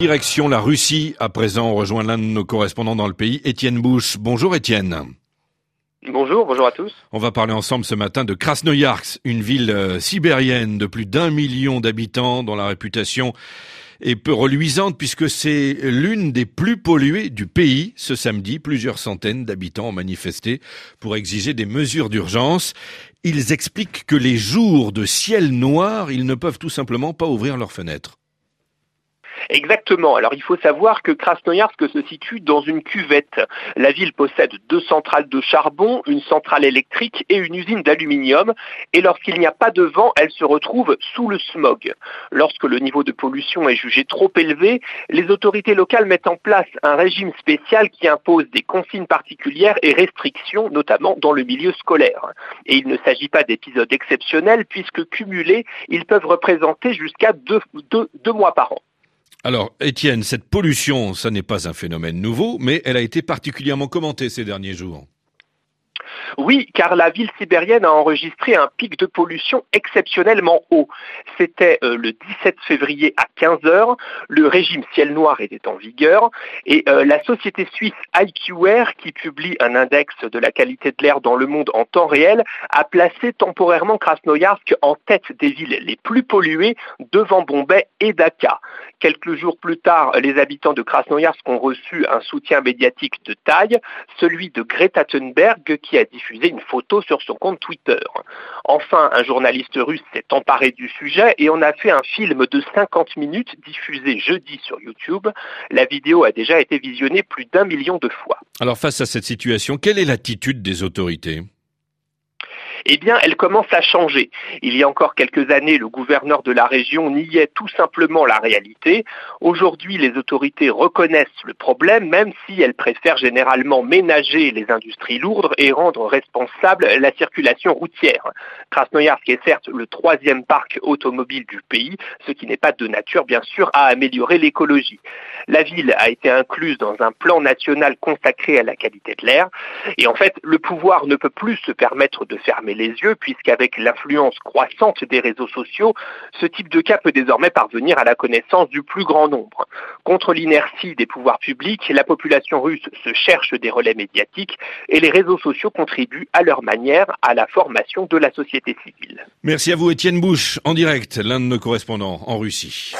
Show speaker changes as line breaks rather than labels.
Direction la Russie, à présent on rejoint l'un de nos correspondants dans le pays, Étienne Bouche. Bonjour Étienne.
Bonjour, bonjour à tous.
On va parler ensemble ce matin de Krasnoyarsk, une ville euh, sibérienne de plus d'un million d'habitants dont la réputation est peu reluisante puisque c'est l'une des plus polluées du pays. Ce samedi, plusieurs centaines d'habitants ont manifesté pour exiger des mesures d'urgence. Ils expliquent que les jours de ciel noir, ils ne peuvent tout simplement pas ouvrir leurs fenêtres.
Exactement. Alors il faut savoir que Krasnoyarsk se situe dans une cuvette. La ville possède deux centrales de charbon, une centrale électrique et une usine d'aluminium. Et lorsqu'il n'y a pas de vent, elle se retrouve sous le smog. Lorsque le niveau de pollution est jugé trop élevé, les autorités locales mettent en place un régime spécial qui impose des consignes particulières et restrictions, notamment dans le milieu scolaire. Et il ne s'agit pas d'épisodes exceptionnels puisque cumulés, ils peuvent représenter jusqu'à deux, deux mois par an.
Alors, Étienne, cette pollution, ça n'est pas un phénomène nouveau, mais elle a été particulièrement commentée ces derniers jours.
Oui, car la ville sibérienne a enregistré un pic de pollution exceptionnellement haut. C'était euh, le 17 février à 15 heures. Le régime ciel noir était en vigueur et euh, la société suisse IQR, qui publie un index de la qualité de l'air dans le monde en temps réel, a placé temporairement Krasnoyarsk en tête des villes les plus polluées devant Bombay et Dhaka. Quelques jours plus tard, les habitants de Krasnoyarsk ont reçu un soutien médiatique de taille, celui de Greta Thunberg qui a diffusé une photo sur son compte Twitter. Enfin, un journaliste russe s'est emparé du sujet et on a fait un film de 50 minutes diffusé jeudi sur YouTube. La vidéo a déjà été visionnée plus d'un million de fois.
Alors face à cette situation, quelle est l'attitude des autorités?
Eh bien, elle commence à changer. Il y a encore quelques années, le gouverneur de la région niait tout simplement la réalité. Aujourd'hui, les autorités reconnaissent le problème, même si elles préfèrent généralement ménager les industries lourdes et rendre responsable la circulation routière. Krasnoyarsk est certes le troisième parc automobile du pays, ce qui n'est pas de nature, bien sûr, à améliorer l'écologie. La ville a été incluse dans un plan national consacré à la qualité de l'air. Et en fait, le pouvoir ne peut plus se permettre de fermer les yeux, puisqu'avec l'influence croissante des réseaux sociaux, ce type de cas peut désormais parvenir à la connaissance du plus grand nombre. Contre l'inertie des pouvoirs publics, la population russe se cherche des relais médiatiques et les réseaux sociaux contribuent à leur manière à la formation de la société civile.
Merci à vous Étienne Bouche, en direct, l'un de nos correspondants en Russie.